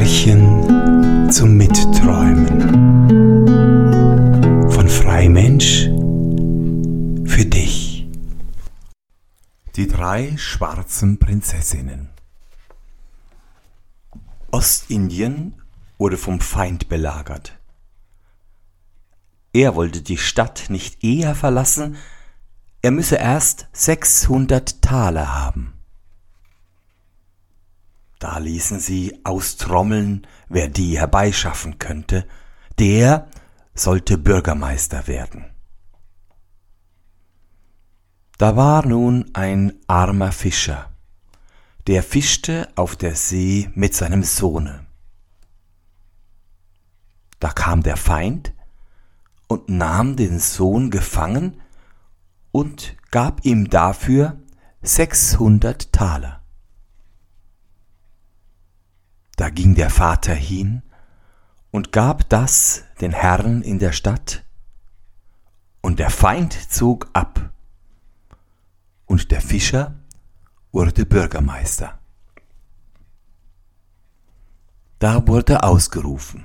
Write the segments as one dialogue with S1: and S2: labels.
S1: Märchen zum Mitträumen von Freimensch für dich.
S2: Die drei schwarzen Prinzessinnen. Ostindien wurde vom Feind belagert. Er wollte die Stadt nicht eher verlassen, er müsse erst 600 Taler haben. Da ließen sie austrommeln, wer die herbeischaffen könnte, der sollte Bürgermeister werden. Da war nun ein armer Fischer, der fischte auf der See mit seinem Sohne. Da kam der Feind und nahm den Sohn gefangen und gab ihm dafür sechshundert Taler. Da ging der Vater hin und gab das den Herren in der Stadt, und der Feind zog ab, und der Fischer wurde Bürgermeister. Da wurde ausgerufen,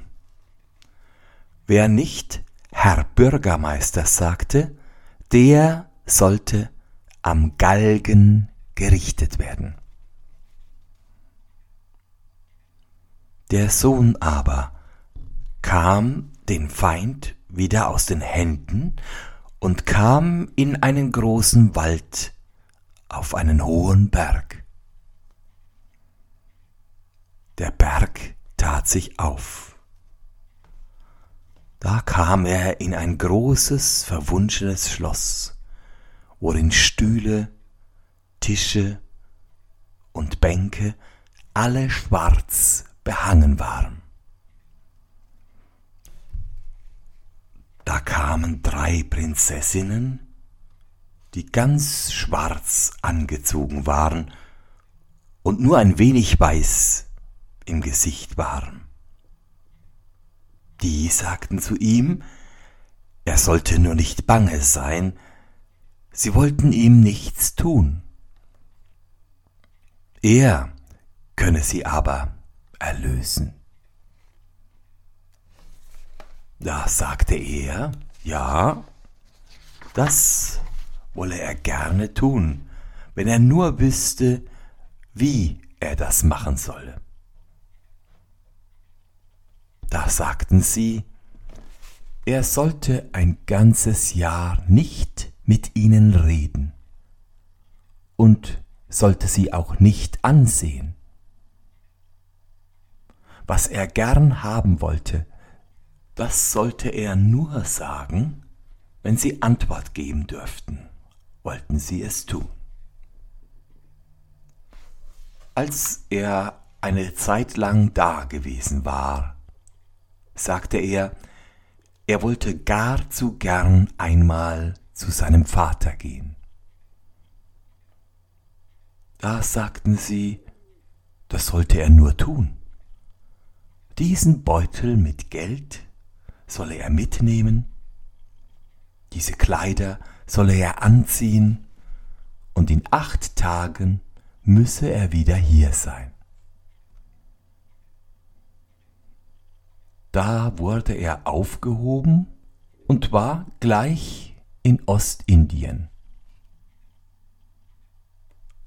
S2: wer nicht Herr Bürgermeister sagte, der sollte am Galgen gerichtet werden. Der Sohn aber kam den Feind wieder aus den Händen und kam in einen großen Wald auf einen hohen Berg. Der Berg tat sich auf. Da kam er in ein großes, verwunschenes Schloss, worin Stühle, Tische und Bänke alle schwarz behangen waren. Da kamen drei Prinzessinnen, die ganz schwarz angezogen waren und nur ein wenig weiß im Gesicht waren. Die sagten zu ihm, er sollte nur nicht bange sein, sie wollten ihm nichts tun. Er könne sie aber erlösen. Da sagte er, ja, das wolle er gerne tun, wenn er nur wüsste, wie er das machen solle. Da sagten sie, er sollte ein ganzes Jahr nicht mit ihnen reden und sollte sie auch nicht ansehen was er gern haben wollte, das sollte er nur sagen, wenn sie Antwort geben dürften, wollten sie es tun. Als er eine Zeit lang da gewesen war, sagte er, er wollte gar zu gern einmal zu seinem Vater gehen. Da sagten sie, das sollte er nur tun. Diesen Beutel mit Geld solle er mitnehmen, diese Kleider solle er anziehen, und in acht Tagen müsse er wieder hier sein. Da wurde er aufgehoben und war gleich in Ostindien.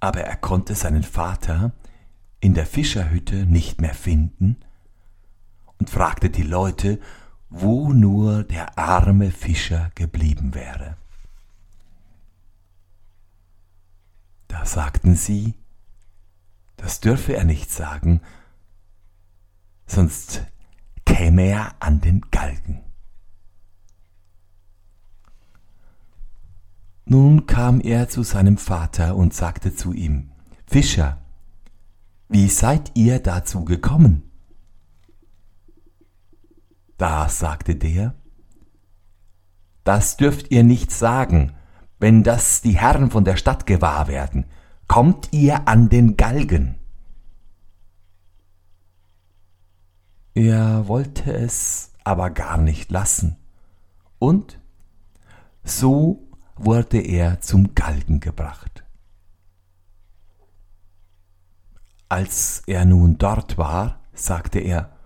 S2: Aber er konnte seinen Vater in der Fischerhütte nicht mehr finden, und fragte die Leute, wo nur der arme Fischer geblieben wäre. Da sagten sie, das dürfe er nicht sagen, sonst käme er an den Galgen. Nun kam er zu seinem Vater und sagte zu ihm, Fischer, wie seid ihr dazu gekommen? Da sagte der, das dürft ihr nicht sagen, wenn das die Herren von der Stadt gewahr werden, kommt ihr an den Galgen. Er wollte es aber gar nicht lassen, und so wurde er zum Galgen gebracht. Als er nun dort war, sagte er.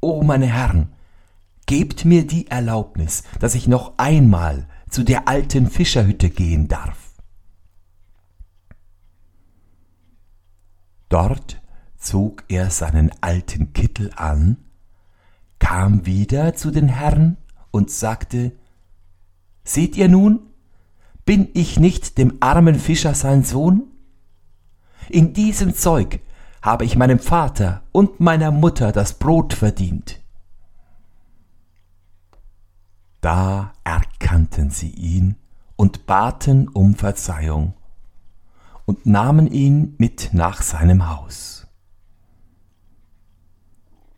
S2: O meine Herren, gebt mir die Erlaubnis, dass ich noch einmal zu der alten Fischerhütte gehen darf. Dort zog er seinen alten Kittel an, kam wieder zu den Herren und sagte, Seht ihr nun, bin ich nicht dem armen Fischer sein Sohn? In diesem Zeug habe ich meinem Vater und meiner Mutter das Brot verdient. Da erkannten sie ihn und baten um Verzeihung und nahmen ihn mit nach seinem Haus.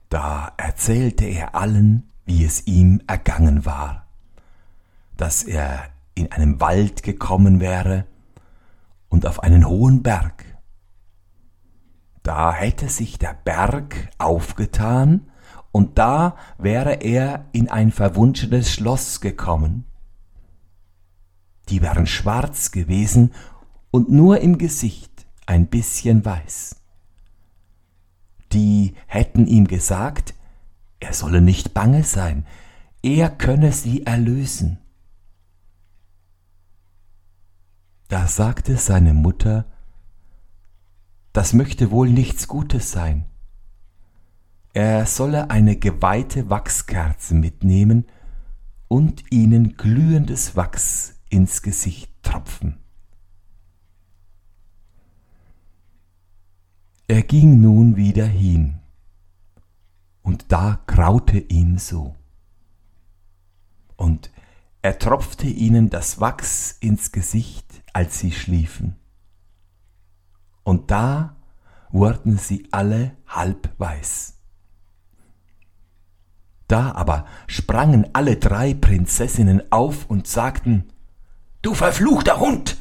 S2: Da erzählte er allen, wie es ihm ergangen war, dass er in einem Wald gekommen wäre und auf einen hohen Berg. Da hätte sich der Berg aufgetan, und da wäre er in ein verwunschenes Schloss gekommen. Die wären schwarz gewesen und nur im Gesicht ein bisschen weiß. Die hätten ihm gesagt, er solle nicht bange sein, er könne sie erlösen. Da sagte seine Mutter, das möchte wohl nichts Gutes sein. Er solle eine geweihte Wachskerze mitnehmen und ihnen glühendes Wachs ins Gesicht tropfen. Er ging nun wieder hin, und da graute ihm so. Und er tropfte ihnen das Wachs ins Gesicht, als sie schliefen. Und da wurden sie alle halb weiß. Da aber sprangen alle drei Prinzessinnen auf und sagten, Du verfluchter Hund!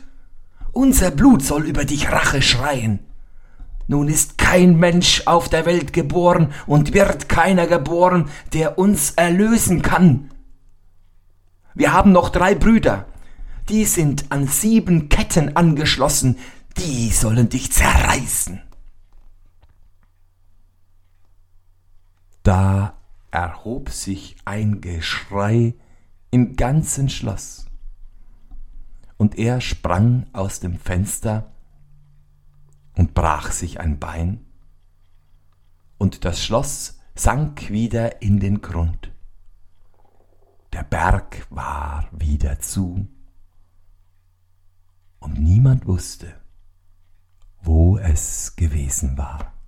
S2: Unser Blut soll über dich Rache schreien. Nun ist kein Mensch auf der Welt geboren und wird keiner geboren, der uns erlösen kann. Wir haben noch drei Brüder, die sind an sieben Ketten angeschlossen, die sollen dich zerreißen. Da erhob sich ein Geschrei im ganzen Schloss, und er sprang aus dem Fenster und brach sich ein Bein, und das Schloss sank wieder in den Grund. Der Berg war wieder zu, und niemand wusste, wo es gewesen war.